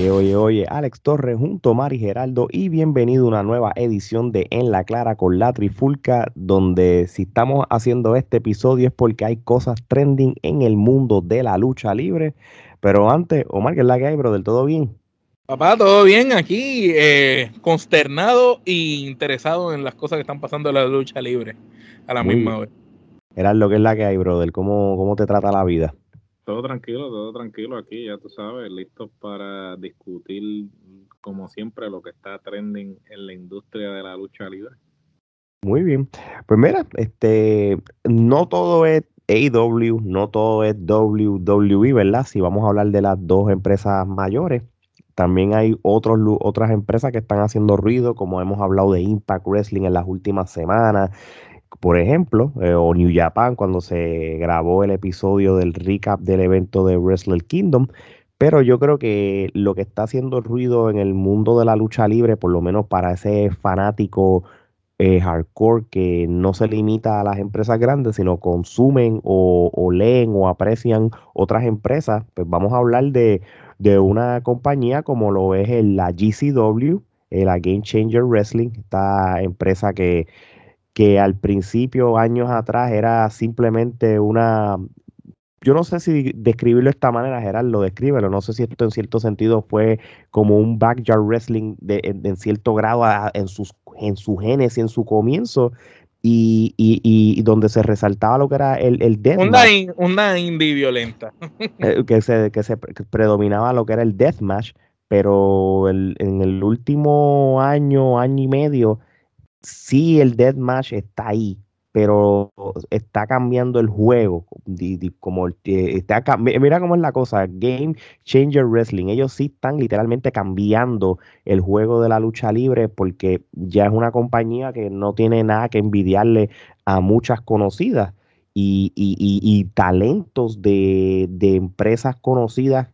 Oye, oye, oye, Alex Torres junto a Mari Geraldo y bienvenido a una nueva edición de En la Clara con la Trifulca, donde si estamos haciendo este episodio es porque hay cosas trending en el mundo de la lucha libre. Pero antes, Omar, ¿qué es la que hay, bro? ¿Del todo bien? Papá, todo bien aquí, eh, consternado e interesado en las cosas que están pasando en la lucha libre a la misma vez. Era lo que es la que hay, brother. ¿Cómo, cómo te trata la vida? Todo tranquilo, todo tranquilo aquí, ya tú sabes, listos para discutir, como siempre, lo que está trending en la industria de la lucha libre. Muy bien. Pues mira, este, no todo es AEW, no todo es WWE, ¿verdad? Si vamos a hablar de las dos empresas mayores, también hay otros, otras empresas que están haciendo ruido, como hemos hablado de Impact Wrestling en las últimas semanas, por ejemplo, eh, o New Japan cuando se grabó el episodio del recap del evento de Wrestle Kingdom. Pero yo creo que lo que está haciendo ruido en el mundo de la lucha libre, por lo menos para ese fanático eh, hardcore que no se limita a las empresas grandes, sino consumen o, leen o aprecian otras empresas, pues vamos a hablar de, una compañía como lo es la GCW, eh, la Game Changer Wrestling, esta empresa que que al principio, años atrás, era simplemente una, yo no sé si describirlo de esta manera, Gerardo, lo descríbelo, no sé si esto en cierto sentido fue como un backyard wrestling de, en, cierto grado en, sus, en su genes y en su comienzo, y, y, donde se resaltaba lo que era el, el deathmatch. Una, indie violenta. Eh, que, se, que se predominaba lo que era el deathmatch, pero el, en el último año, año y medio, sí el deathmatch está ahí, pero está cambiando el juego. Como está, mira cómo es la cosa, Game Changer Wrestling, ellos sí están literalmente cambiando el juego de la lucha libre porque ya es una compañía que no tiene nada que envidiarle a muchas conocidas y, talentos de, empresas conocidas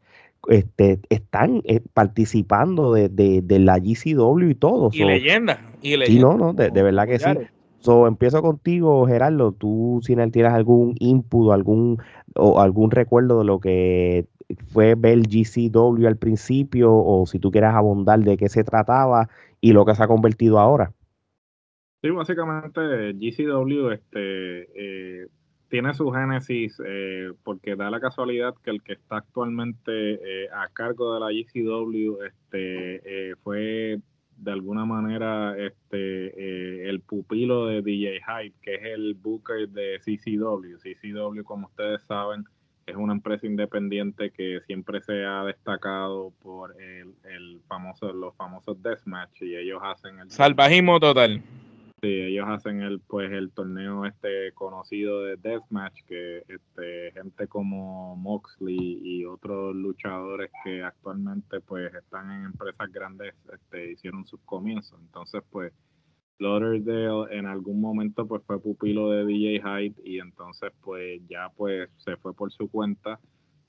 este, están eh, participando de, la GCW y todo. Y leyenda. Y Sí, no, no, de, verdad que sí. So, empiezo contigo, Gerardo. Tú, si tienes algún input algún, o algún recuerdo de lo que fue ver GCW al principio, o si tú quieres abundar de qué se trataba y lo que se ha convertido ahora. Sí, básicamente GCW este, eh, tiene su génesis eh, porque da la casualidad que el que está actualmente eh, a cargo de la GCW este, eh, fue de alguna manera este el pupilo de DJ Hype, que es el booker de CCW. CCW, como ustedes saben, es una empresa independiente que siempre se ha destacado por el, el famoso, los famosos deathmatch y ellos hacen el salvajismo total. Sí, ellos hacen el pues el torneo este conocido de deathmatch que este gente como Moxley y otros luchadores que actualmente pues están en empresas grandes este hicieron sus comienzos. Entonces, pues Lauderdale en algún momento pues fue pupilo de DJ Hyde y entonces pues ya pues se fue por su cuenta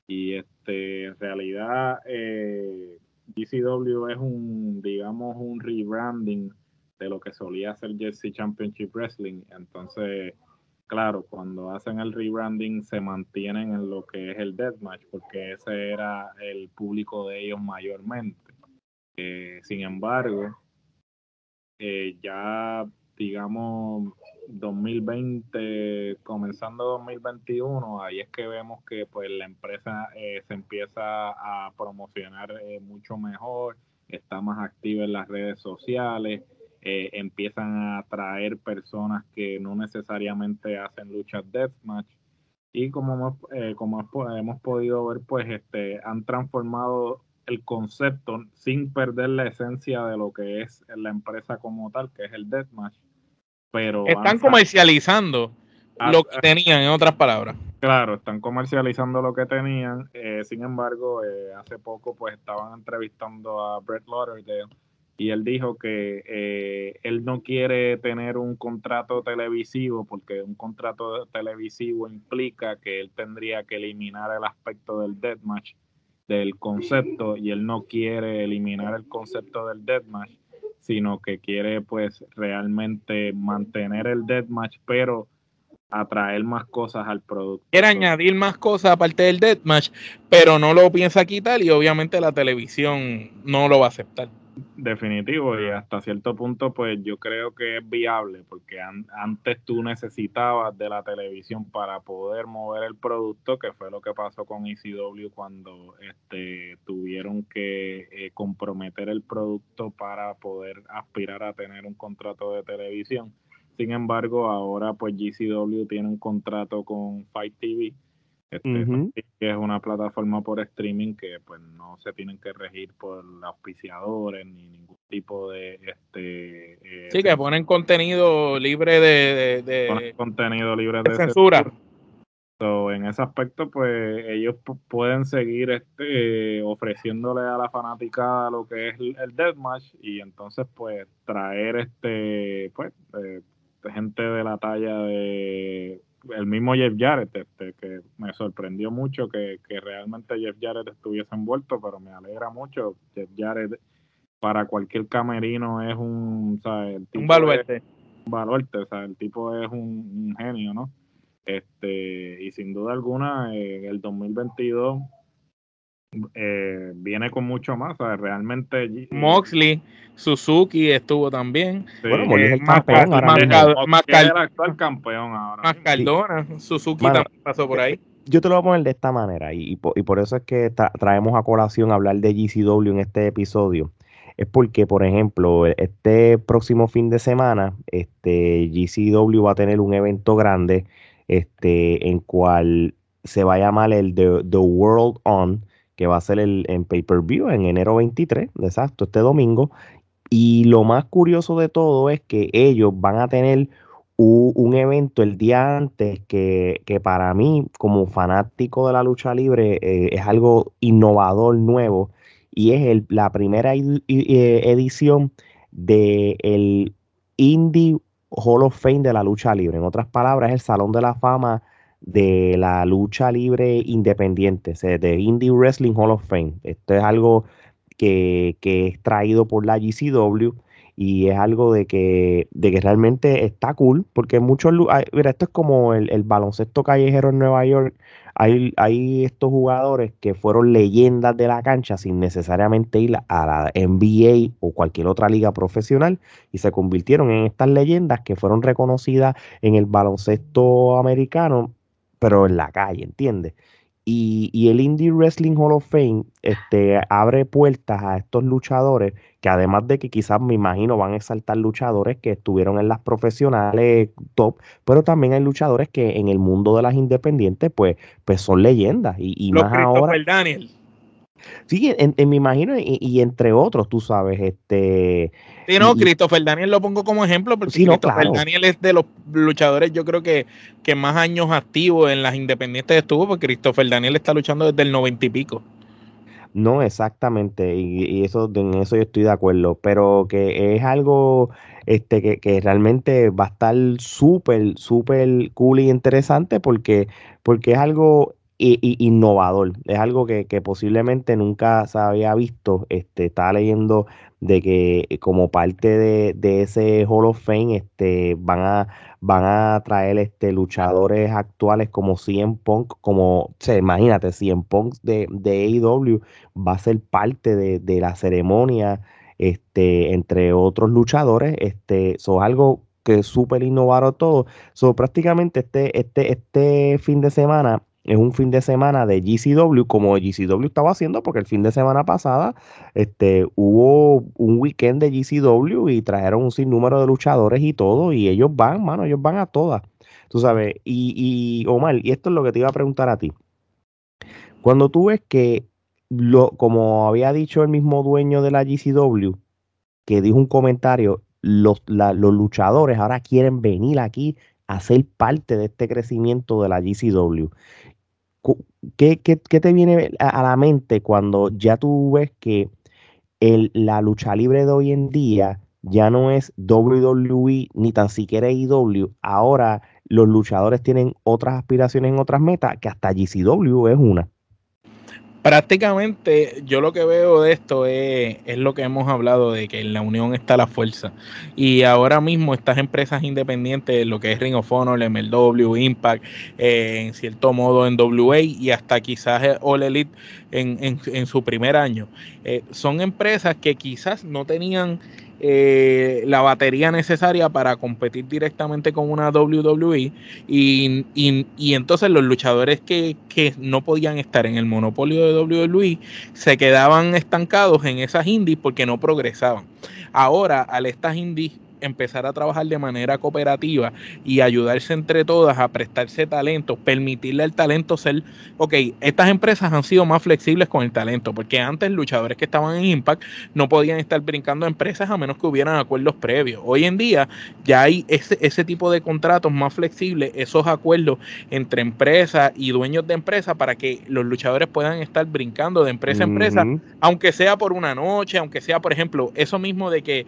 y este en realidad eh, GCW es un digamos un rebranding de lo que solía ser Jersey Championship Wrestling. Entonces, claro, cuando hacen el rebranding se mantienen en lo que es el deathmatch, porque ese era el público de ellos mayormente. Eh, sin embargo, eh, ya digamos 2020, comenzando 2021, ahí es que vemos que pues la empresa eh, se empieza a promocionar mucho mejor, está más activa en las redes sociales, eh, empiezan a atraer personas que no necesariamente hacen luchas deathmatch. Y como hemos, eh, como hemos podido ver pues este han transformado el concepto sin perder la esencia de lo que es la empresa como tal que es el deathmatch. Pero están comercializando ah, lo que ah, tenían en otras palabras. Claro están comercializando lo que tenían eh, sin embargo hace poco pues estaban entrevistando a Brett Lauderdale y él dijo que eh, él no quiere tener un contrato televisivo porque un contrato televisivo implica que él tendría que eliminar el aspecto del deathmatch del concepto y él no quiere eliminar el concepto del deathmatch sino que quiere pues realmente mantener el deathmatch pero atraer más cosas al producto. Quiere añadir más cosas aparte del deathmatch, pero no lo piensa quitar y obviamente la televisión no lo va a aceptar. Definitivo, y hasta cierto punto, pues yo creo que es viable, porque antes tú necesitabas de la televisión para poder mover el producto, que fue lo que pasó con ECW cuando este, tuvieron que eh, comprometer el producto para poder aspirar a tener un contrato de televisión. Sin embargo, ahora pues GCW tiene un contrato con Fight TV este, que es una plataforma por streaming que pues no se tienen que regir por auspiciadores ni ningún tipo de este eh, sí que ponen contenido libre de, de, contenido libre de, censura. en ese aspecto pues ellos pueden seguir este ofreciéndole a la fanática lo que es el, deathmatch y entonces pues traer este pues eh, gente de la talla de el mismo Jeff Jarrett, este, que me sorprendió mucho que, realmente Jeff Jarrett estuviese envuelto, pero me alegra mucho. Jeff Jarrett para cualquier camerino es un, un baluarte. Un baluarte, o sea, el tipo es un, genio, ¿no? Este, y sin duda alguna, en el 2022 eh, viene con mucho más. realmente. Moxley, Suzuki estuvo también. bueno, Moxley es el campeón más, el actual campeón ahora. Más Cardona, Suzuki también pasó por ahí. Yo te lo voy a poner de esta manera, y, por, eso es que traemos a colación hablar de GCW en este episodio. Es porque, por ejemplo, este próximo fin de semana, este GCW va a tener un evento grande, este, en cual se va a llamar el The World On que va a ser el, en pay-per-view en enero 23, exacto, este domingo. Y lo más curioso de todo es que ellos van a tener un, evento el día antes que, para mí, como fanático de la lucha libre, eh, es algo innovador, nuevo, y es la primera edición del el Indie Hall of Fame de la lucha libre. En otras palabras, el Salón de la Fama de la lucha libre independiente, de Indie Wrestling Hall of Fame. Esto es algo que, es traído por la GCW y es algo de que, de que realmente está cool, porque muchos mira, esto es como el, baloncesto callejero en Nueva York. Hay, hay, estos jugadores que fueron leyendas de la cancha sin necesariamente ir a la NBA o cualquier otra liga profesional y se convirtieron en estas leyendas que fueron reconocidas en el baloncesto americano pero en la calle, ¿entiendes? Y, el Indie Wrestling Hall of Fame este, abre puertas a estos luchadores que además de que quizás me imagino van a exaltar luchadores que estuvieron en las profesionales top, pero también hay luchadores que en el mundo de las independientes pues, pues son leyendas y, y más ahora. Daniel. Sí, en, me imagino, y, entre otros, tú sabes, este... Sí, no, Christopher Daniel lo pongo como ejemplo, porque Christopher Daniel es de los luchadores, yo creo que, que más años activos en las independientes estuvo, porque Christopher Daniel está luchando desde el noventa y pico. No, exactamente, y, eso, en eso yo estoy de acuerdo, pero que es algo este, que, que realmente va a estar súper, súper cool y interesante porque, porque es algo innovador. Es algo que, posiblemente nunca se había visto. Este, estaba leyendo de que eh, como parte de, ese Hall of Fame este, van, a, van a traer este, luchadores actuales como CM Punk, como, se imagínate, CM Punk de, de AEW va a ser parte de, la ceremonia este, entre otros luchadores. Este, eso es algo que súper innovador todo. So, prácticamente este, este, este fin de semana es un fin de semana de GCW, como GCW estaba haciendo, porque el fin de semana pasada este, hubo un weekend de GCW y trajeron un sinnúmero de luchadores y todo, y ellos van, mano, ellos van a todas. Tú sabes, y, y Omar, y esto es lo que te iba a preguntar a ti. Cuando tú ves que, lo, como había dicho el mismo dueño de la GCW, que dijo un comentario, los, los luchadores ahora quieren venir aquí a ser parte de este crecimiento de la GCW. ¿Qué, te viene a, la mente cuando ya tú ves que el, la lucha libre de hoy en día ya no es WWE ni tan siquiera IW? Ahora los luchadores tienen otras aspiraciones en otras metas, que hasta GCW es una. Prácticamente yo lo que veo de esto es, lo que hemos hablado de que en la unión está la fuerza. Y ahora mismo estas empresas independientes lo que es Ring of Honor, MLW, Impact eh, en cierto modo en WA y hasta quizás All Elite en, en, su primer año eh, son empresas que quizás no tenían eh, la batería necesaria para competir directamente con una WWE y, y, entonces los luchadores que, que, no podían estar en el monopolio de WWE se quedaban estancados en esas indies porque no progresaban. Ahora, al estas indies empezar a trabajar de manera cooperativa y ayudarse entre todas a prestarse talento, permitirle al talento ser, ok, estas empresas han sido más flexibles con el talento, porque antes luchadores que estaban en Impact no podían estar brincando empresas a menos que hubieran acuerdos previos. Hoy en día ya hay ese, ese tipo de contratos más flexibles, esos acuerdos entre empresas y dueños de empresas para que los luchadores puedan estar brincando de empresa a empresa, aunque sea por una noche, aunque sea, por ejemplo, eso mismo de que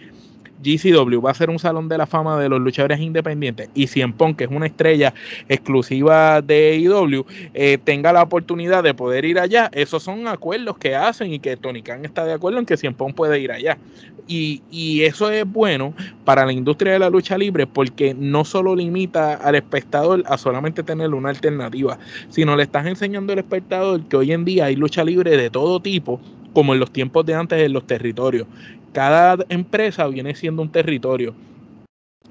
GCW va a ser un salón de la fama de los luchadores independientes y Cien Pong, que es una estrella exclusiva de AEW, eh, tenga la oportunidad de poder ir allá, esos son acuerdos que hacen y que Tony Khan está de acuerdo en que Cien Pong puede ir allá. Y, y eso es bueno para la industria de la lucha libre porque no solo limita al espectador a solamente tener una alternativa, sino le estás enseñando al espectador que hoy en día hay lucha libre de todo tipo como en los tiempos de antes en los territorios cada empresa viene siendo un territorio.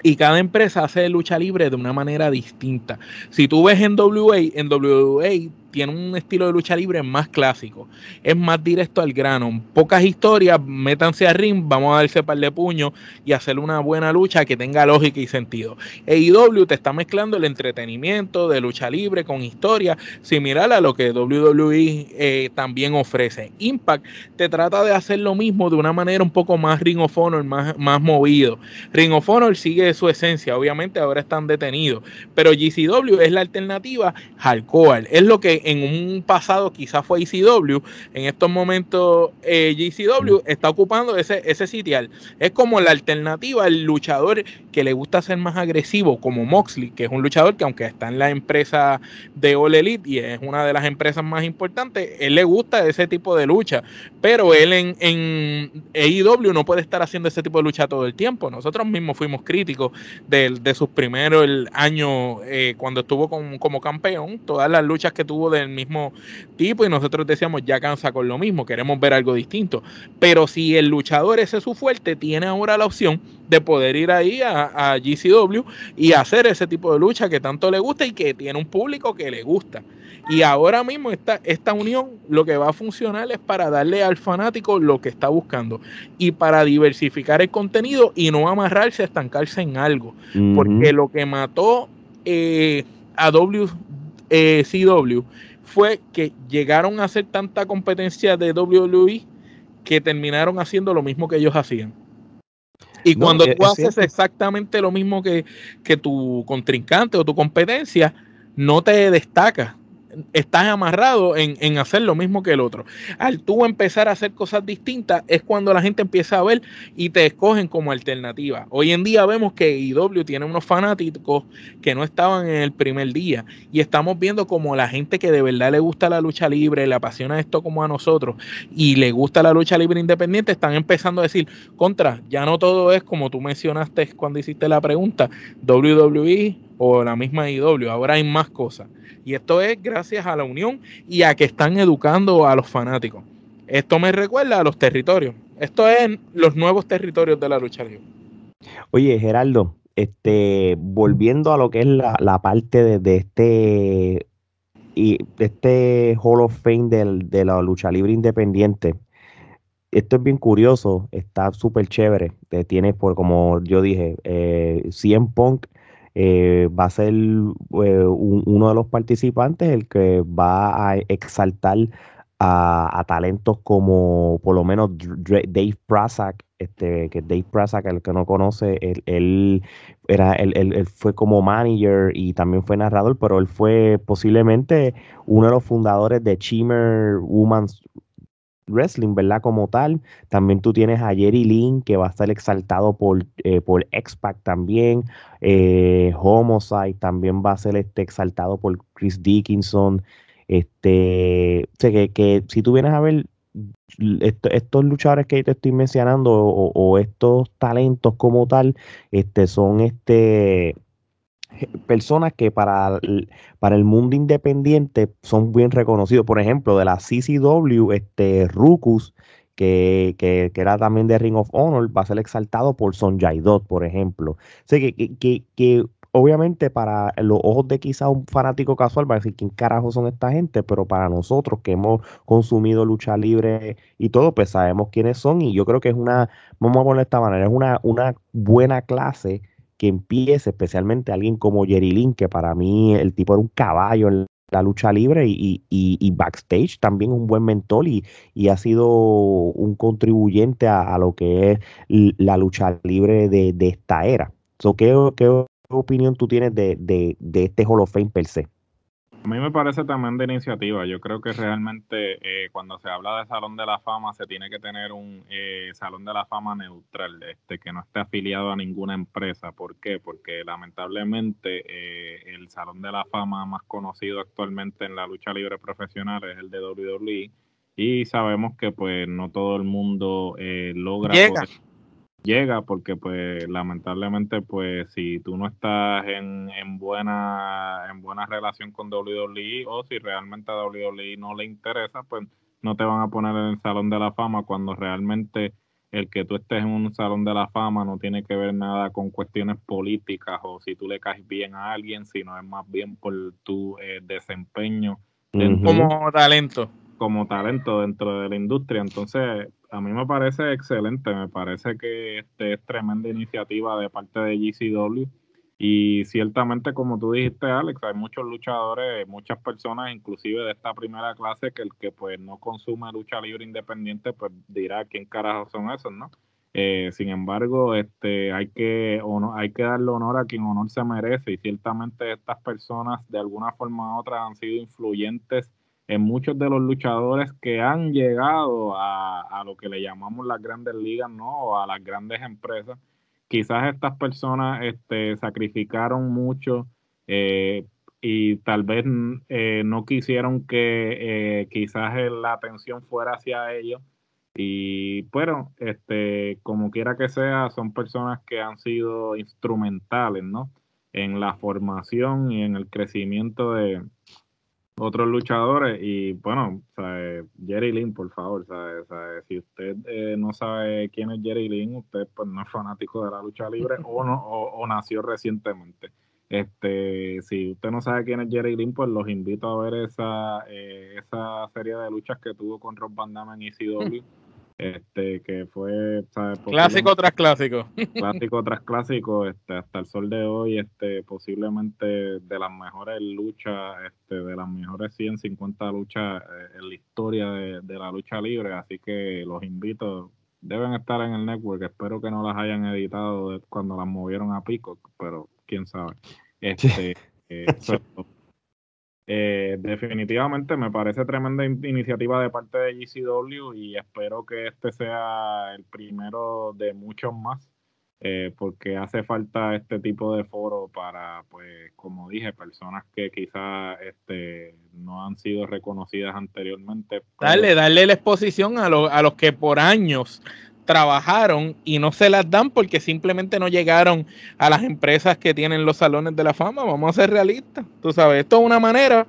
Y cada empresa hace lucha libre de una manera distinta. Si tú ves en WA, en WA tiene un estilo de lucha libre más clásico. Es más directo al grano. Pocas historias, métanse a ring, vamos a darse par de puños y hacer una buena lucha que tenga lógica y sentido. AEW te está mezclando el entretenimiento de lucha libre con historia, similar a lo que WWE eh, también ofrece. Impact te trata de hacer lo mismo de una manera un poco más Ring of Honor, más, más movido. Ring of Honor sigue su esencia, obviamente ahora están detenidos, pero GCW es la alternativa hardcore, es lo que en un pasado quizás fue ECW, en estos momentos eh, GCW está ocupando ese, ese sitial. Es como la alternativa al luchador que le gusta ser más agresivo, como Moxley, que es un luchador que aunque está en la empresa de All Elite y es una de las empresas más importantes, él le gusta ese tipo de lucha, pero él en, en AEW no puede estar haciendo ese tipo de lucha todo el tiempo. Nosotros mismos fuimos críticos de, de sus primeros años eh, cuando estuvo como campeón, todas las luchas que tuvo del mismo tipo y nosotros decíamos ya cansa con lo mismo, queremos ver algo distinto. Pero si el luchador ese es su fuerte, tiene ahora la opción de poder ir ahí a, a GCW y hacer ese tipo de lucha que tanto le gusta y que tiene un público que le gusta. Y ahora mismo esta, esta unión lo que va a funcionar es para darle al fanático lo que está buscando y para diversificar el contenido y no amarrarse a estancarse en algo. Porque lo que mató eh, a WCW eh, fue que llegaron a hacer tanta competencia de WWE que terminaron haciendo lo mismo que ellos hacían. Y cuando tú haces exactamente lo mismo que, que tu contrincante o tu competencia, no te destacas estás amarrado en, hacer lo mismo que el otro. Al tú empezar a hacer cosas distintas es cuando la gente empieza a ver y te escogen como alternativa. Hoy en día vemos que IW tiene unos fanáticos que no estaban en el primer día y estamos viendo como la gente que de verdad le gusta la lucha libre, le apasiona esto como a nosotros y le gusta la lucha libre independiente, están empezando a decir, contra, ya no todo es como tú mencionaste cuando hiciste la pregunta, WWE o la misma IW, ahora hay más cosas. Y esto es gracias a la unión y a que están educando a los fanáticos. Esto me recuerda a los territorios. Esto es los nuevos territorios de la lucha libre. Oye, Geraldo, este, volviendo a lo que es la, parte de, este y este Hall of Fame de la lucha libre independiente. Esto es bien curioso, está súper chévere. Tiene, por como yo dije, eh, 100 Punk eh, va a ser eh, uno de los participantes el que va a exaltar a, talentos como por lo menos Dave Prazak, este, que Dave Prazak, el que no conoce, él, era, él, fue como manager y también fue narrador, pero él fue posiblemente uno de los fundadores de Chimmer Women's wrestling, ¿verdad? Como tal. También tú tienes a Jerry Lynn, que va a estar exaltado por, eh, por X-Pac también. Eh, también va a ser este, exaltado por Chris Dickinson. Este, sé que, que si tú vienes a ver estos luchadores que te estoy mencionando o, estos talentos como tal, este, son este personas que para el, para el mundo independiente son bien reconocidos. Por ejemplo, de la CCW, este Rucus, que, que, que, era también de Ring of Honor, va a ser exaltado por Son Dot, por ejemplo. O que, que, que obviamente para los ojos de quizá un fanático casual va a decir quién carajo son esta gente, pero para nosotros que hemos consumido lucha libre y todo, pues sabemos quiénes son y yo creo que es una, vamos a ponerlo de esta manera, es una, una buena clase que empiece, especialmente alguien como Jerry Lynn, que para mí el tipo era un caballo en la lucha libre y, y, backstage también un buen mentor y, y ha sido un contribuyente a, lo que es la lucha libre de, de esta era. So, ¿qué, ¿Qué opinión tú tienes de, de, de este Hall of Fame per se? A mí me parece también de iniciativa. Yo creo que realmente eh, cuando se habla de Salón de la Fama se tiene que tener un eh, Salón de la Fama neutral, este que no esté afiliado a ninguna empresa. ¿Por qué? Porque lamentablemente eh, el Salón de la Fama más conocido actualmente en la lucha libre profesional es el de WWE y sabemos que pues no todo el mundo logra llega porque pues lamentablemente pues si tú no estás en, en buena en buena relación con WWE o si realmente a WWE no le interesa pues no te van a poner en el salón de la fama cuando realmente el que tú estés en un salón de la fama no tiene que ver nada con cuestiones políticas o si tú le caes bien a alguien, sino es más bien por tu eh, desempeño como talento. Como talento dentro de la industria. Entonces, a mí me parece excelente, me parece que este es tremenda iniciativa de parte de GCW y ciertamente como tú dijiste Alex, hay muchos luchadores, muchas personas inclusive de esta primera clase que el que pues no consume lucha libre independiente pues dirá quién carajo son esos, ¿no? Eh, sin embargo, este, hay, que, hay que darle honor a quien honor se merece y ciertamente estas personas de alguna forma u otra han sido influyentes en muchos de los luchadores que han llegado a, lo que le llamamos las grandes ligas, ¿no? O a las grandes empresas. Quizás estas personas este, sacrificaron mucho eh, y tal vez eh, no quisieron que eh, quizás la atención fuera hacia ellos. Y bueno, este, como quiera que sea, son personas que han sido instrumentales, ¿no? En la formación y en el crecimiento de, otros luchadores y bueno, Jerry Lynn, por favor, si usted eh, no sabe quién es Jerry Lynn, usted pues no es fanático de la lucha libre o no o, nació recientemente. Este, si usted no sabe quién es Jerry Lynn, pues los invito a ver esa, eh, esa serie de luchas que tuvo con Rob Van Damme en ECW este que fue clásico tras clásico. Clásico tras clásico este hasta el sol de hoy este posiblemente de las mejores luchas este de las mejores 150 luchas eh, en la historia de, la lucha libre. Así que los invito deben estar en el network. Espero que no las hayan editado cuando las movieron a pico pero quién sabe. Este eh, eh, definitivamente me parece tremenda iniciativa de parte de GCW y espero que este sea el primero de muchos más, eh, porque hace falta este tipo de foro para, pues, como dije, personas que quizás este, no han sido reconocidas anteriormente. Dale, darle la exposición a, a los que por años trabajaron y no se las dan porque simplemente no llegaron a las empresas que tienen los salones de la fama. Vamos a ser realistas. Tú sabes, esto es una manera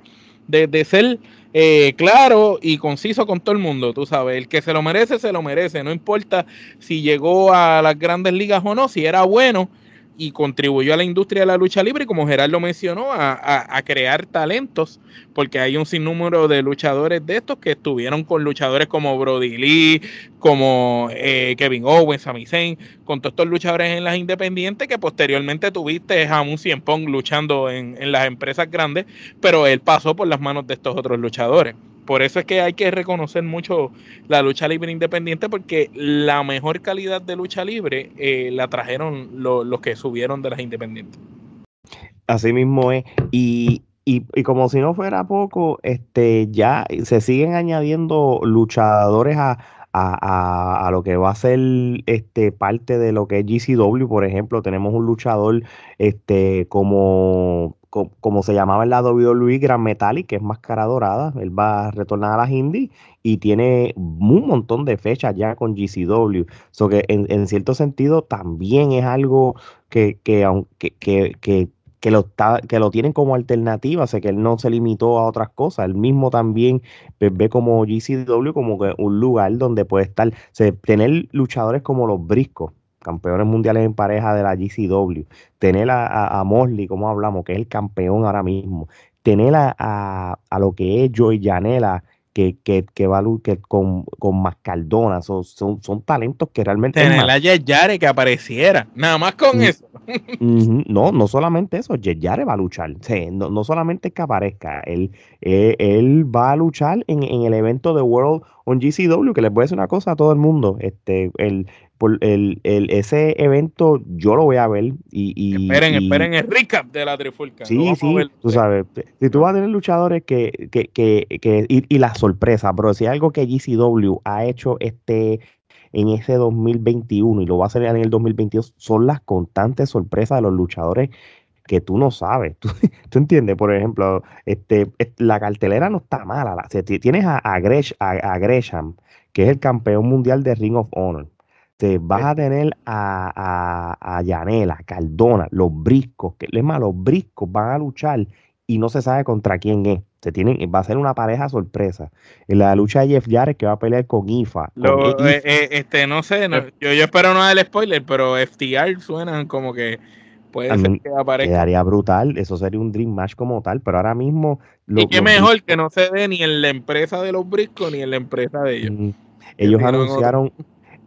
de, ser eh, claro y conciso con todo el mundo. Tú sabes, el que se lo merece, se lo merece. No importa si llegó a las grandes ligas o no, si era bueno y contribuyó a la industria de la lucha libre, como Gerardo mencionó, a, crear talentos, porque hay un sinnúmero de luchadores de estos que estuvieron con luchadores como Brody Lee, como eh, Kevin Owens, Sami Zayn, con todos estos luchadores en las independientes que posteriormente tuviste a un Cien luchando en, en las empresas grandes, pero él pasó por las manos de estos otros luchadores por eso es que hay que reconocer mucho la lucha libre independiente porque la mejor calidad de lucha libre eh, la trajeron los que subieron de las independientes. Así mismo es. Y, y, como si no fuera poco, este ya se siguen añadiendo luchadores a, a, a, lo que va a ser este parte de lo que es GCW, por ejemplo, tenemos un luchador este como como se llamaba en la WWE Gran Metallic, que es máscara dorada, él va a retornar a las indies y tiene un montón de fechas ya con GCW. So que en, cierto sentido también es algo que, que, que, que que lo, que lo tienen como alternativa, sé que él no se limitó a otras cosas, él mismo también ve como GCW como que un lugar donde puede estar, tener luchadores como los briscos, campeones mundiales en pareja de la GCW, tener a, a, Mosley, como hablamos, que es el campeón ahora mismo, tener a, a, lo que es Joey Janela, que, que, que va que con, con Mascardona, son, son, son talentos que realmente... Tener a Yare que apareciera, nada más con mm, eso. no, no solamente eso, Yare va a luchar, no, no, solamente que aparezca, él, él, va a luchar en, en, el evento de World on GCW, que les voy a decir una cosa a todo el mundo, este, el, por el, el, ese evento yo lo voy a ver y, y esperen, esperen el recap de la trifulca. Sí, sí, tú sabes, si tú vas a tener luchadores que, que, que, que y, y, la sorpresa, bro, si hay algo que GCW ha hecho este en ese 2021 y lo va a hacer en el 2022 son las constantes sorpresas de los luchadores que tú no sabes. Tú, entiendes, por ejemplo, este, la cartelera no está mala. La, tienes a, a, a Gresham, que es el campeón mundial de Ring of Honor te vas a tener a, a, a Yanela, Cardona, los briscos, que es más, los briscos van a luchar y no se sabe contra quién es. Se tienen, va a ser una pareja sorpresa. En la lucha de Jeff Jarrett que va a pelear con IFA. Eh, eh, este, no sé, yo, yo espero no dar el spoiler, pero FTR suena como que puede ser que aparezca. Quedaría brutal, eso sería un Dream Match como tal, pero ahora mismo... y qué mejor que no se ve ni en la empresa de los briscos ni en la empresa de ellos. ellos anunciaron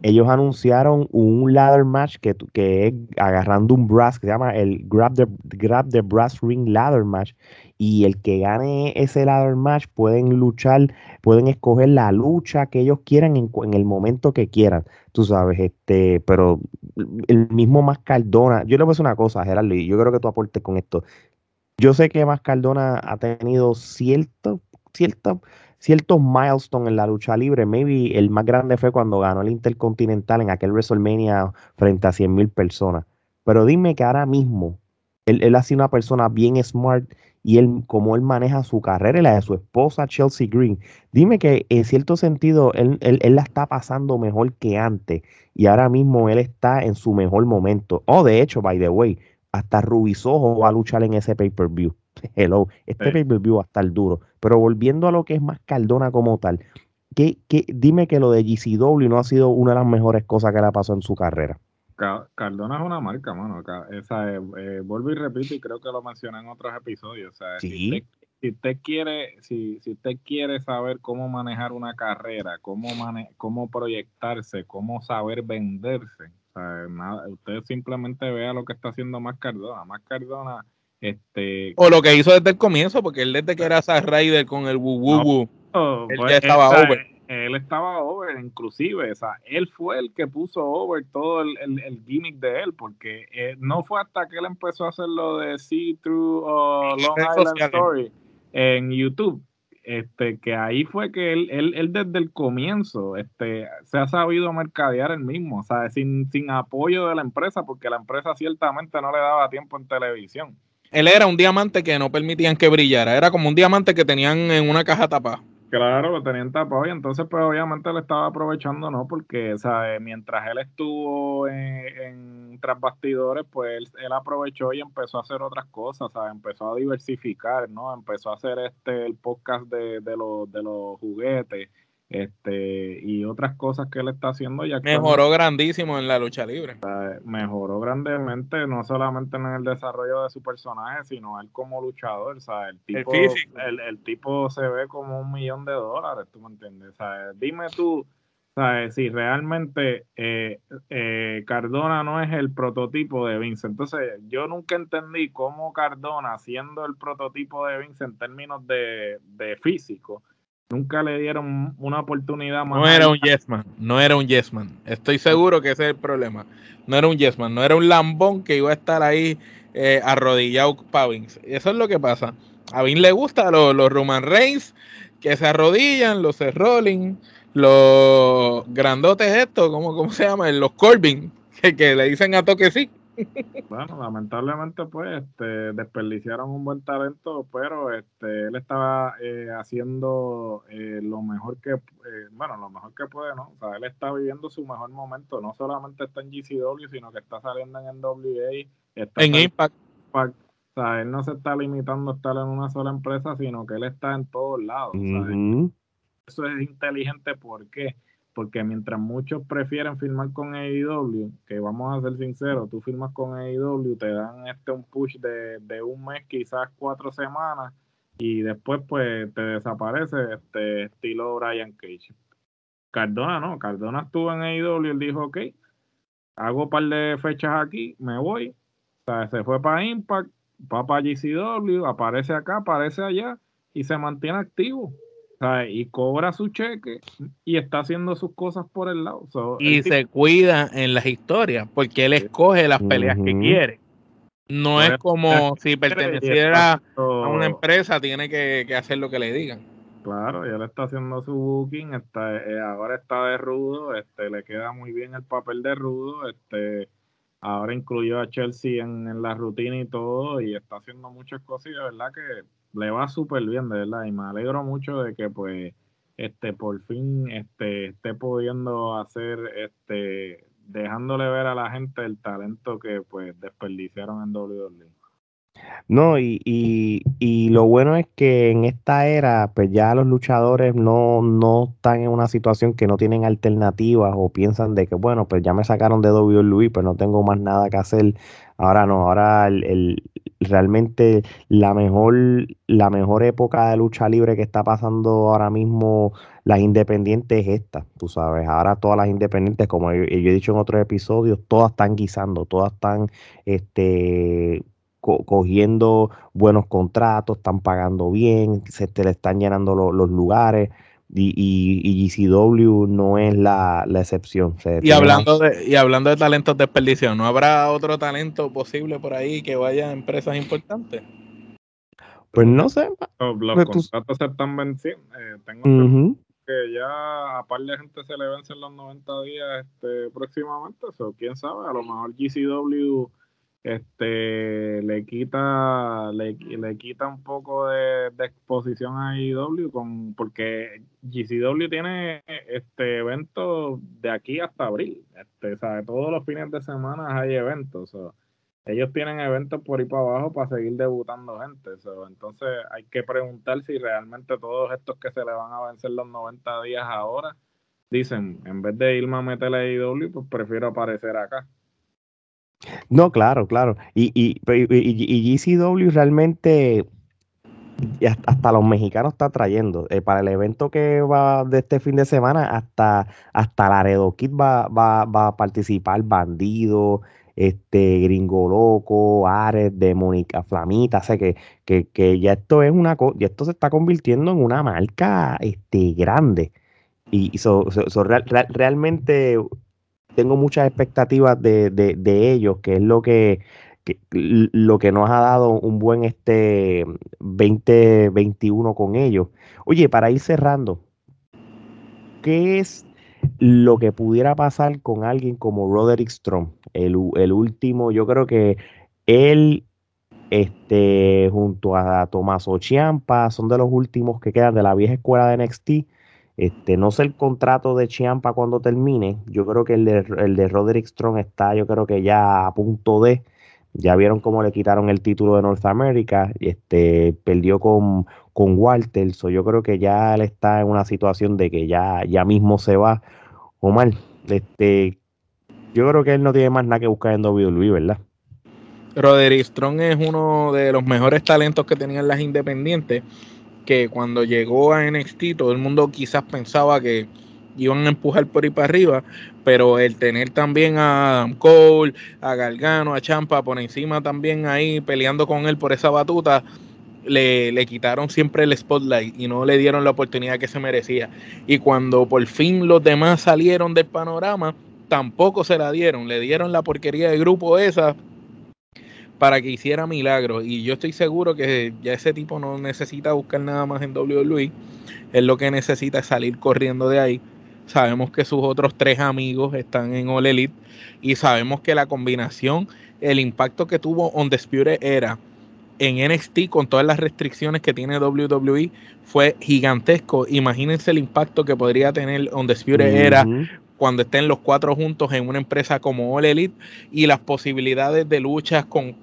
ellos anunciaron un ladder match que, que es agarrando un brass que se llama el Grab the, Grab the Brass Ring Ladder Match. Y el que gane ese ladder match pueden luchar, pueden escoger la lucha que ellos quieran en, el momento que quieran. Tú sabes, este, pero el mismo Mascardona, yo le voy a decir una cosa, Gerardo, y yo creo que tú aportes con esto. Yo sé que Mascardona ha tenido cierto, cierto ciertos milestones en la lucha libre. Maybe el más grande fue cuando ganó el Intercontinental en aquel WrestleMania frente a 100 mil personas. Pero dime que ahora mismo él, él ha sido una persona bien smart y él, como él maneja su carrera y la de su esposa Chelsea Green, dime que en cierto sentido él, él, él, la está pasando mejor que antes y ahora mismo él está en su mejor momento. Oh, de hecho, by the way, hasta Rubisojo va a luchar en ese pay-per-view. Hello, este pay-per-view va a estar duro. Pero volviendo a lo que es más Cardona como tal, ¿qué, qué, dime que lo de GCW no ha sido una de las mejores cosas que le ha pasado en su carrera. Cardona es una marca, mano. Esa, eh, vuelvo y repito, y creo que lo mencioné en otros episodios. O sea, si, usted, quiere, si, si usted quiere saber cómo manejar una carrera, cómo, cómo proyectarse, cómo saber venderse, usted simplemente vea lo que está haciendo más Cardona. Más Cardona este, o lo que hizo desde el comienzo, porque él desde que era Zack Ryder con el wu él pues, estaba over. Él estaba over, inclusive, o sea, él fue el que puso over todo el, el, gimmick de él, porque eh, no fue hasta que él empezó a hacer lo de See Through o Long Island Story en YouTube, este, que ahí fue que él, él, él, desde el comienzo este, se ha sabido mercadear el mismo, o sea, sin, sin apoyo de la empresa, porque la empresa ciertamente no le daba tiempo en televisión él era un diamante que no permitían que brillara. Era como un diamante que tenían en una caja tapada. Claro, lo tenían tapado y entonces pues obviamente le estaba aprovechando, ¿no? Porque, o mientras él estuvo en, tras bastidores, pues él, aprovechó y empezó a hacer otras cosas, sea, Empezó a diversificar, ¿no? Empezó a hacer este, el podcast de, de, los, de los juguetes, este y otras cosas que él está haciendo ya mejoró grandísimo en la lucha libre mejoró grandemente no solamente en el desarrollo de su personaje sino él como luchador o sea, el tipo el, tipo se ve como un millón de dólares tú me entiendes o sea, dime tú ¿sabes? si realmente eh, eh, Cardona no es el prototipo de Vince entonces yo nunca entendí cómo Cardona siendo el prototipo de Vince en términos de, de físico nunca le dieron una oportunidad más. No era un yesman, no era un yesman. Estoy seguro que ese es el problema. No era un yesman, no era un lambón que iba a estar ahí eh, arrodillado para Vince. Eso es lo que pasa. A Vince le gusta los, los Roman Reigns que se arrodillan, los Seth Rollins, los grandotes estos, ¿cómo, cómo se llaman? Los Corbin, que, que le dicen a toque sí. Bueno, lamentablemente pues este, desperdiciaron un buen talento, pero este, él estaba eh, haciendo eh, lo mejor que, eh, bueno, lo mejor que puede, ¿no? O sea, él está viviendo su mejor momento, no solamente está en GCW, sino que está saliendo en NWA, está en Impact. O sea, él no se está limitando a estar en una sola empresa, sino que él está en todos lados. Eso es inteligente, ¿por qué? Porque mientras muchos prefieren firmar con AEW, que vamos a ser sinceros, tú firmas con AEW, te dan este un push de, de un mes, quizás cuatro semanas, y después pues te desaparece este estilo Brian Cage. Cardona no, Cardona estuvo en AEW él dijo, ok, hago un par de fechas aquí, me voy, o sea, se fue para Impact, va para GCW, aparece acá, aparece allá, y se mantiene activo y cobra su cheque y está haciendo sus cosas por el lado. y se cuida en las historias porque él escoge las peleas que quiere. No es como si perteneciera a una empresa, tiene que, hacer lo que le digan. Claro, y él está haciendo su booking, está, eh, ahora está de rudo, este, le queda muy bien el papel de rudo, este, ahora incluyó a Chelsea en, en la rutina y todo, y está haciendo muchas cosas y de verdad que le va súper bien, de verdad, y me alegro mucho de que pues este por fin este esté pudiendo hacer este dejándole ver a la gente el talento que pues desperdiciaron en WWE. No, y, y, y, lo bueno es que en esta era, pues ya los luchadores no, no están en una situación que no tienen alternativas o piensan de que, bueno, pues ya me sacaron de WWE, pues no tengo más nada que hacer. Ahora no, ahora el, realmente la mejor, la mejor época de lucha libre que está pasando ahora mismo las independientes es esta, tú sabes. Ahora todas las independientes, como yo, he dicho en otros episodios, todas están guisando, todas están este, cogiendo buenos contratos, están pagando bien, se te le están llenando los lugares. Y, y, GCW no es la, excepción. y, hablando de, y hablando de talentos de desperdicio, ¿no habrá otro talento posible por ahí que vaya a empresas importantes? Pues no sé. Los, contratos se están venciendo. Eh, tengo que ya a par de gente se le vencen los 90 días este, próximamente. eso quién sabe, a lo mejor GCW este le quita le, le quita un poco de, exposición a IW con porque GCW tiene este evento de aquí hasta abril este sabe todos los fines de semana hay eventos ellos tienen eventos por ahí para abajo para seguir debutando gente entonces hay que preguntar si realmente todos estos que se le van a vencer los 90 días ahora dicen en vez de irme a meterle a IW pues prefiero aparecer acá no, claro, claro. Y, y, GCW realmente hasta los mexicanos está trayendo. Eh, para el evento que va de este fin de semana, hasta, hasta Laredo Kid va, va, va a participar, Bandido, este Gringo Loco, Ares, de Mónica Flamita, sé que, que, que, ya esto es una ya esto se está convirtiendo en una marca este, grande. Y so, realmente tengo muchas expectativas de, de, ellos, que es lo que, lo que nos ha dado un buen este 2021 con ellos. Oye, para ir cerrando, ¿qué es lo que pudiera pasar con alguien como Roderick Strong? El, el último, yo creo que él este, junto a Tomás Chiampa, son de los últimos que quedan de la vieja escuela de NXT este, no sé el contrato de Chiampa cuando termine. Yo creo que el de, el de Roderick Strong está, yo creo que ya a punto de. Ya vieron cómo le quitaron el título de North America. Este, perdió con, con Walter. yo creo que ya él está en una situación de que ya, ya mismo se va. Omar, este, yo creo que él no tiene más nada que buscar en WWE, ¿verdad? Roderick Strong es uno de los mejores talentos que tenían las independientes que cuando llegó a NXT todo el mundo quizás pensaba que iban a empujar por ahí para arriba, pero el tener también a Adam Cole, a Gargano, a Champa por encima también ahí peleando con él por esa batuta, le, le, quitaron siempre el spotlight y no le dieron la oportunidad que se merecía. Y cuando por fin los demás salieron del panorama, tampoco se la dieron, le dieron la porquería de grupo esa para que hiciera milagros. Y yo estoy seguro que ya ese tipo no necesita buscar nada más en WWE. Él lo que necesita es salir corriendo de ahí. sabemos que sus otros tres amigos están en All Elite y sabemos que la combinación, el impacto que tuvo On Disputed era en NXT con todas las restricciones que tiene WWE fue gigantesco. Imagínense el impacto que podría tener On Disputed era cuando estén los cuatro juntos en una empresa como All Elite y las posibilidades de luchas con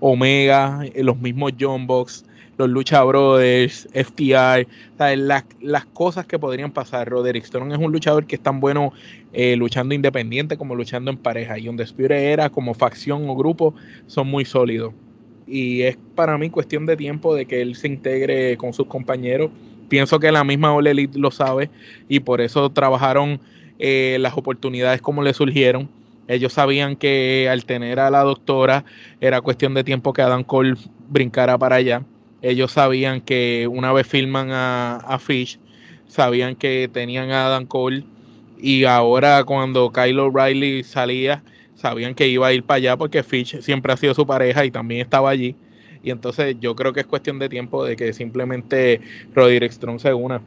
Omega, los mismos John Box, los Lucha Brothers, FTR, las, las, cosas que podrían pasar. Roderick Strong es un luchador que es tan bueno eh, luchando independiente como luchando en pareja. Y donde Spire era como facción o grupo son muy sólidos. Y es para mí cuestión de tiempo de que él se integre con sus compañeros. Pienso que la misma All Elite lo sabe y por eso trabajaron eh, las oportunidades como le surgieron. Ellos sabían que al tener a la doctora era cuestión de tiempo que Adam Cole brincara para allá. Ellos sabían que una vez filman a, Fish, sabían que tenían a Adam Cole y ahora cuando Kyle O'Reilly salía, sabían que iba a ir para allá porque Fish siempre ha sido su pareja y también estaba allí. Y entonces yo creo que es cuestión de tiempo de que simplemente Roderick Strong se una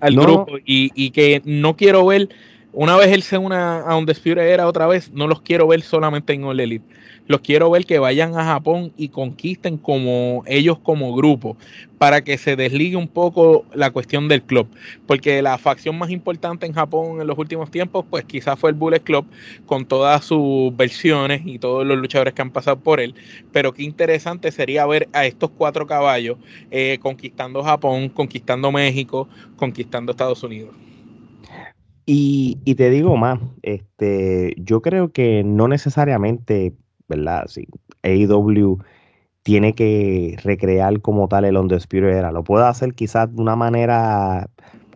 al grupo y, y, que no quiero ver, una vez él se una a un Dispute era otra vez, no los quiero ver solamente en All Elite. Los quiero ver que vayan a Japón y conquisten como ellos como grupo, para que se desligue un poco la cuestión del club. Porque la facción más importante en Japón en los últimos tiempos, pues quizás fue el Bullet Club, con todas sus versiones y todos los luchadores que han pasado por él. Pero qué interesante sería ver a estos cuatro caballos eh, conquistando Japón, conquistando México, conquistando Estados Unidos. Y, te digo más, este, yo creo que no necesariamente ¿verdad? Sí, AEW tiene que recrear como tal el Undisputed Era. Lo puede hacer quizás de una manera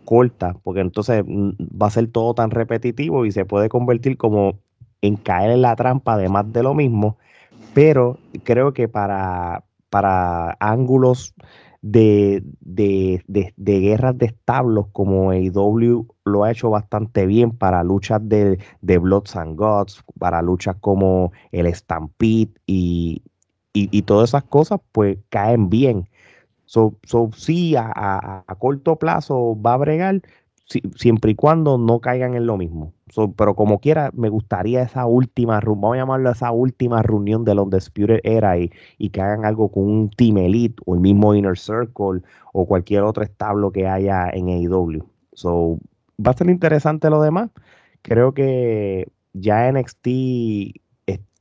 corta, porque entonces mm, va a ser todo tan repetitivo y se puede convertir como en caer en la trampa de más de lo mismo, pero creo que para, para ángulos de, de, de, guerras de establos como AEW lo ha hecho bastante bien para luchas de, de Bloods and Gods, para luchas como el Stampede y, y, todas esas cosas, pues caen bien. So, so sí, a, a, corto plazo va a bregar, siempre y cuando no caigan en lo mismo. Pero como quiera, me gustaría esa última, vamos a llamarlo esa última reunión de los Disputed Era y, y que hagan algo con un Team Elite o el mismo Inner Circle o cualquier otro establo que haya en AEW. So, va a ser interesante lo demás. Creo que ya NXT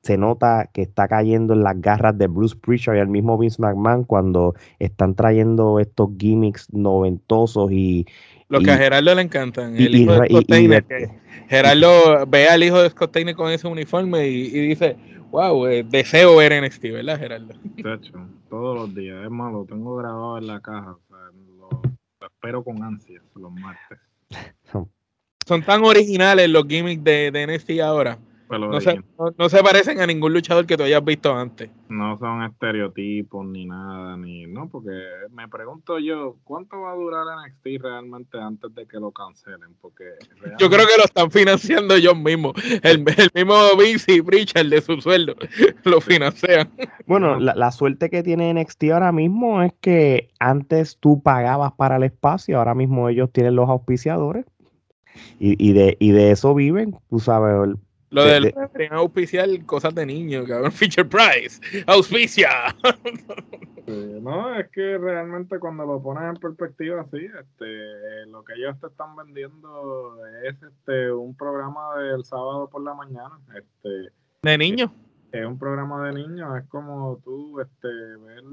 se nota que está cayendo en las garras de Bruce Prichard y el mismo Vince McMahon cuando están trayendo estos gimmicks noventosos y, lo que a Gerardo le encantan. El hijo de Scott Taylor, Gerardo ve al hijo de Scott Taylor con ese uniforme y, dice, wow, eh, deseo ver NXT, ¿verdad, Gerardo? todos los días. Es más, lo tengo grabado en la caja. lo, espero con ansias los martes. Son tan originales los gimmicks de, de NXT ahora no se, parecen a ningún luchador que tú hayas visto antes. No son estereotipos ni nada, ni no, porque me pregunto yo, ¿cuánto va a durar NXT realmente antes de que lo cancelen? Porque yo creo que lo están financiando ellos mismos. El, mismo Vince y Pritchard de su sueldo lo financian. Bueno, la, la suerte que tiene NXT ahora mismo es que antes tú pagabas para el espacio, ahora mismo ellos tienen los auspiciadores. Y, y, de, y de eso viven, tú sabes, lo del de, auspicial cosas de niños, cabrón. Feature Price, auspicia. no, es que realmente cuando lo pones en perspectiva así, este, lo que ellos te están vendiendo es este un programa del sábado por la mañana. Este, ¿De niños? Es, un programa de niños, es como tú este, ver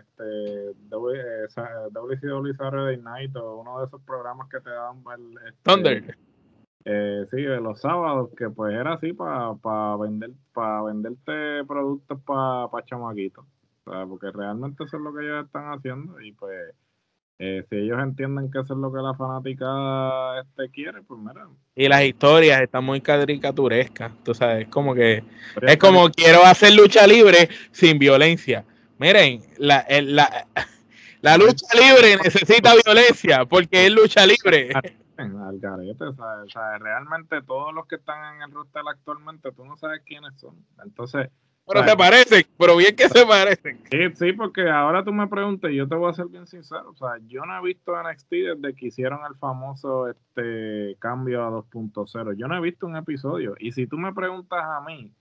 este, WCW Saturday Night o uno de esos programas que te dan ver. Este, Thunder. Eh, sí, de los sábados, que pues era así para pa vender para venderte productos para pa chamaquitos. porque realmente eso es lo que ellos están haciendo y pues eh, si ellos entienden que eso es lo que la fanática este quiere, pues mira. Y las historias están muy caricaturescas, tú sabes, como que es como quiero hacer lucha libre sin violencia. Miren, la, la, la lucha libre necesita violencia porque es lucha libre. Al garete, o sea, realmente todos los que están en el roster actualmente, tú no sabes quiénes son. Entonces, Pero se parecen, pero bien que se parecen. Sí, sí, porque ahora tú me preguntas, yo te voy a ser bien sincero, o sea, yo no he visto NXT desde que hicieron el famoso este cambio a 2.0. Yo no he visto un episodio. Y si tú me preguntas a mí,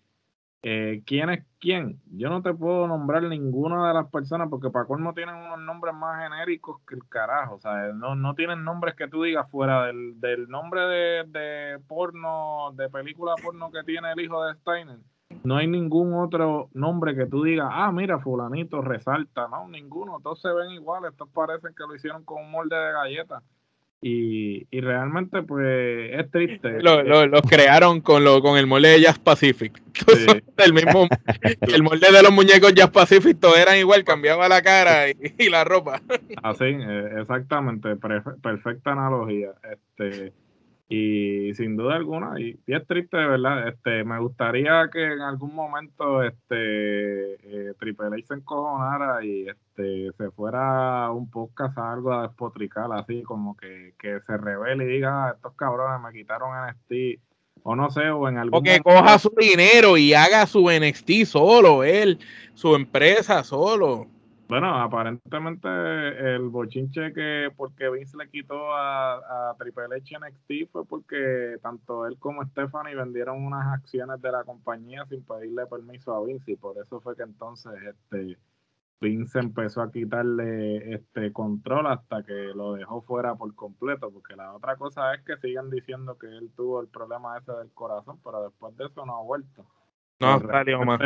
eh, ¿quién es quién? Yo no te puedo nombrar ninguna de las personas porque para colmo tienen unos nombres más genéricos que el carajo. O sea, no, no tienen nombres que tú digas fuera del, del nombre de, de porno, de película porno que tiene el hijo de Steiner no hay ningún otro nombre que tú digas, ah, mira, fulanito resalta, no, ninguno, todos se ven iguales, estos parecen que lo hicieron con un molde de galleta. Y, y realmente, pues, es triste. Lo, los crearon con, lo, con el molde de Jazz Pacific. el mismo, el molde de los muñecos Jazz Pacific, todos eran igual, cambiaba la cara y, la ropa. Así, eh, exactamente, perfecta analogía. Este y sin duda alguna, y, es triste de verdad, este, me gustaría que en algún momento este eh, Triple H se encojonara y este se fuera un podcast a algo a despotricar, así como que, que se revele y diga, ah, estos cabrones me quitaron NXT, o no sé, o en algún O que coja su dinero y haga su NXT solo, él, su empresa solo. Bueno, aparentemente el bochinche que porque Vince le quitó a, a Triple H NXT fue porque tanto él como Stephanie vendieron unas acciones de la compañía sin pedirle permiso a Vince y por eso fue que entonces este Vince empezó a quitarle este control hasta que lo dejó fuera por completo, porque la otra cosa es que siguen diciendo que él tuvo el problema ese del corazón, pero después de eso no ha vuelto. No, salió más.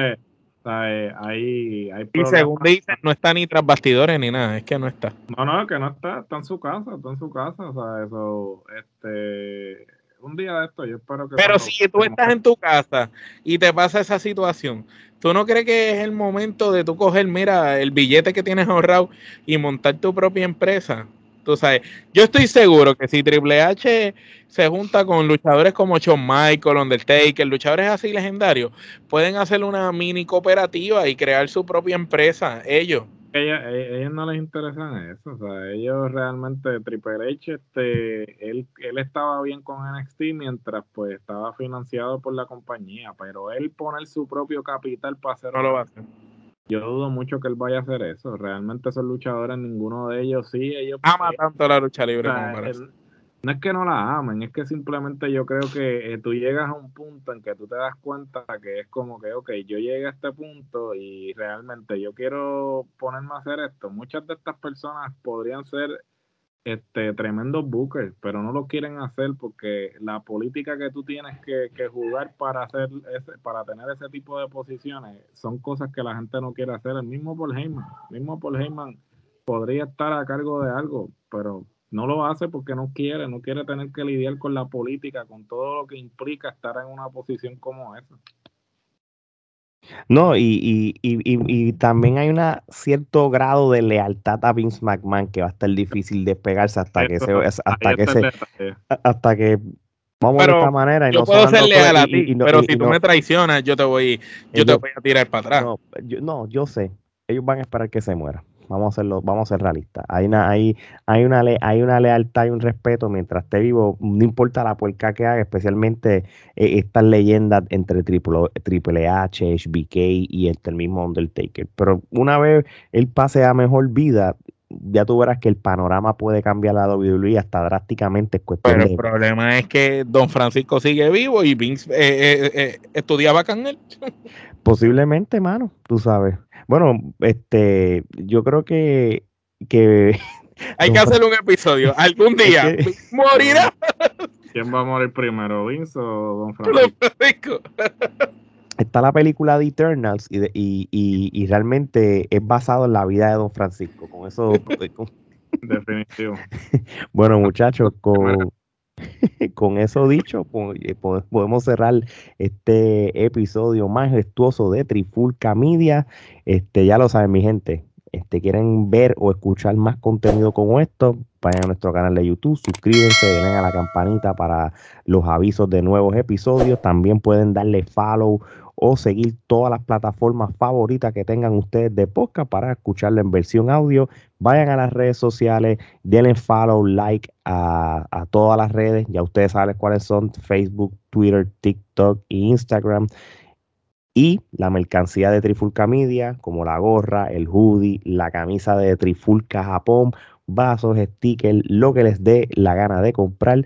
Hay, hay y según dicen, no está ni tras bastidores ni nada, es que no está. No, no, que no está, está en su casa, está en su casa, o sea, eso, este, un día de esto yo espero que... Pero si tú estás en tu casa y te pasa esa situación, ¿tú no crees que es el momento de tú coger, mira, el billete que tienes ahorrado y montar tu propia empresa? Tú sabes, yo estoy seguro que si Triple H se junta con luchadores como Shawn Michael, Undertaker, luchadores así legendarios, pueden hacer una mini cooperativa y crear su propia empresa, ellos. E, ellos no les interesa eso, o sea, ellos realmente, Triple H, este, él, él estaba bien con NXT mientras pues estaba financiado por la compañía, pero él poner su propio capital para hacer... No lo va a hacer yo dudo mucho que él vaya a hacer eso. Realmente esos luchadores, ninguno de ellos, sí, ellos... Ama tanto la lucha libre No es que no la amen, es que simplemente yo creo que eh, tú llegas a un punto en que tú te das cuenta que es como que, ok, yo llegué a este punto y realmente yo quiero ponerme a hacer esto. Muchas de estas personas podrían ser este tremendos bookers, pero no lo quieren hacer porque la política que tú tienes que, jugar para hacer ese, para tener ese tipo de posiciones son cosas que la gente no quiere hacer. El mismo Paul Heyman, el mismo Paul Heyman podría estar a cargo de algo, pero no lo hace porque no quiere, no quiere tener que lidiar con la política, con todo lo que implica estar en una posición como esa. No, y, y, y, y también hay un cierto grado de lealtad a Vince McMahon que va a estar difícil despegarse hasta que se, hasta que se, hasta que vamos de esta manera. Y yo puedo ser leal a ti, pero si tú me traicionas, yo te voy, yo te voy a tirar para atrás. No yo, no, yo sé, ellos van a esperar que se muera. Vamos a hacerlo, vamos a ser realistas. Hay una, hay, hay una, hay una lealtad y un respeto mientras esté vivo, no importa la puerca que haga, especialmente eh, estas leyendas entre Triple, Triple H, HBK y entre el mismo Undertaker. Pero una vez él pase a mejor vida, ya tú verás que el panorama puede cambiar la WWE hasta drásticamente. Pero el problema es que Don Francisco sigue vivo y Vince eh, eh, estudiaba con él. Posiblemente, mano, tú sabes. Bueno, este, yo creo que, que hay que hacer un episodio. Algún día morirá. ¿Quién va a morir primero, Vince o Don Francisco? Está la película de Eternals y, y, y, realmente es basado en la vida de Don Francisco. Con eso. Definitivo. bueno, muchachos, con, con eso dicho, eh, podemos cerrar este episodio majestuoso de Trifulca Media. Este, ya lo saben, mi gente. Este, quieren ver o escuchar más contenido como esto, vayan a nuestro canal de YouTube, suscríbanse, denle a la campanita para los avisos de nuevos episodios. También pueden darle follow o seguir todas las plataformas favoritas que tengan ustedes de podcast para escucharlo en versión audio. Vayan a las redes sociales, denle follow, like a, a todas las redes. Ya ustedes saben cuáles son: Facebook, Twitter, TikTok e Instagram. Y la mercancía de Trifulca Media, como la gorra, el hoodie, la camisa de Trifulca Japón, vasos, stickers, lo que les dé la gana de comprar,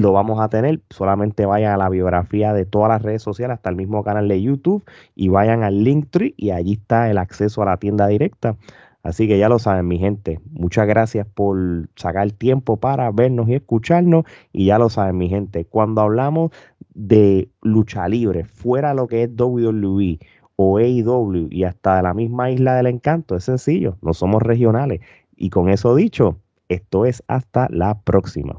lo vamos a tener. Solamente vayan a la biografía de todas las redes sociales, hasta el mismo canal de YouTube, y vayan al Linktree y allí está el acceso a la tienda directa. Así que ya lo saben, mi gente. Muchas gracias por sacar tiempo para vernos y escucharnos. Y ya lo saben, mi gente. Cuando hablamos de lucha libre, fuera lo que es WWE o AEW y hasta la misma isla del encanto, es sencillo. No somos regionales. Y con eso dicho, esto es hasta la próxima.